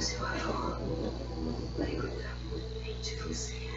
O seu avô vai cuidar muito bem de você.